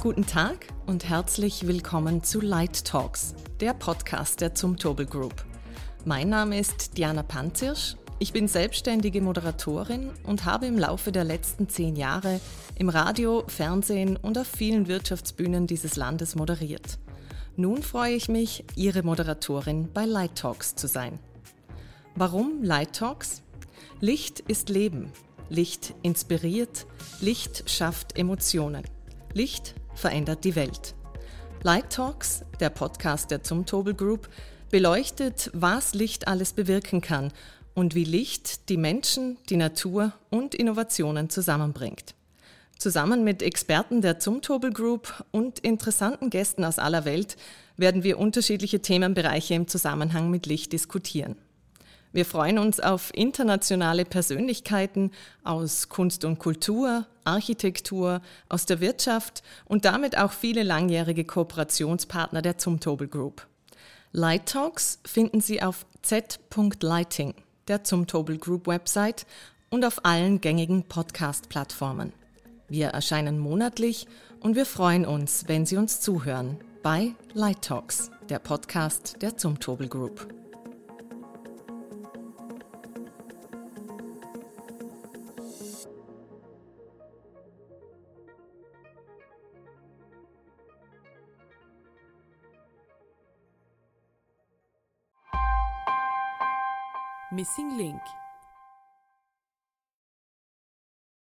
Guten Tag und herzlich willkommen zu Light Talks, der Podcast der Zumtobel Group. Mein Name ist Diana Panzirsch. Ich bin selbstständige Moderatorin und habe im Laufe der letzten zehn Jahre im Radio, Fernsehen und auf vielen Wirtschaftsbühnen dieses Landes moderiert. Nun freue ich mich, Ihre Moderatorin bei Light Talks zu sein. Warum Light Talks? Licht ist Leben. Licht inspiriert. Licht schafft Emotionen. Licht verändert die Welt. Light Talks, der Podcast der Zumtobel Group, beleuchtet, was Licht alles bewirken kann und wie Licht die Menschen, die Natur und Innovationen zusammenbringt. Zusammen mit Experten der Zumtobel Group und interessanten Gästen aus aller Welt werden wir unterschiedliche Themenbereiche im Zusammenhang mit Licht diskutieren. Wir freuen uns auf internationale Persönlichkeiten aus Kunst und Kultur, Architektur, aus der Wirtschaft und damit auch viele langjährige Kooperationspartner der Zumtobel Group. Light Talks finden Sie auf z.lighting, der Zumtobel Group Website und auf allen gängigen Podcast-Plattformen. Wir erscheinen monatlich und wir freuen uns, wenn Sie uns zuhören bei Light Talks, der Podcast der Zumtobel Group. Missing Link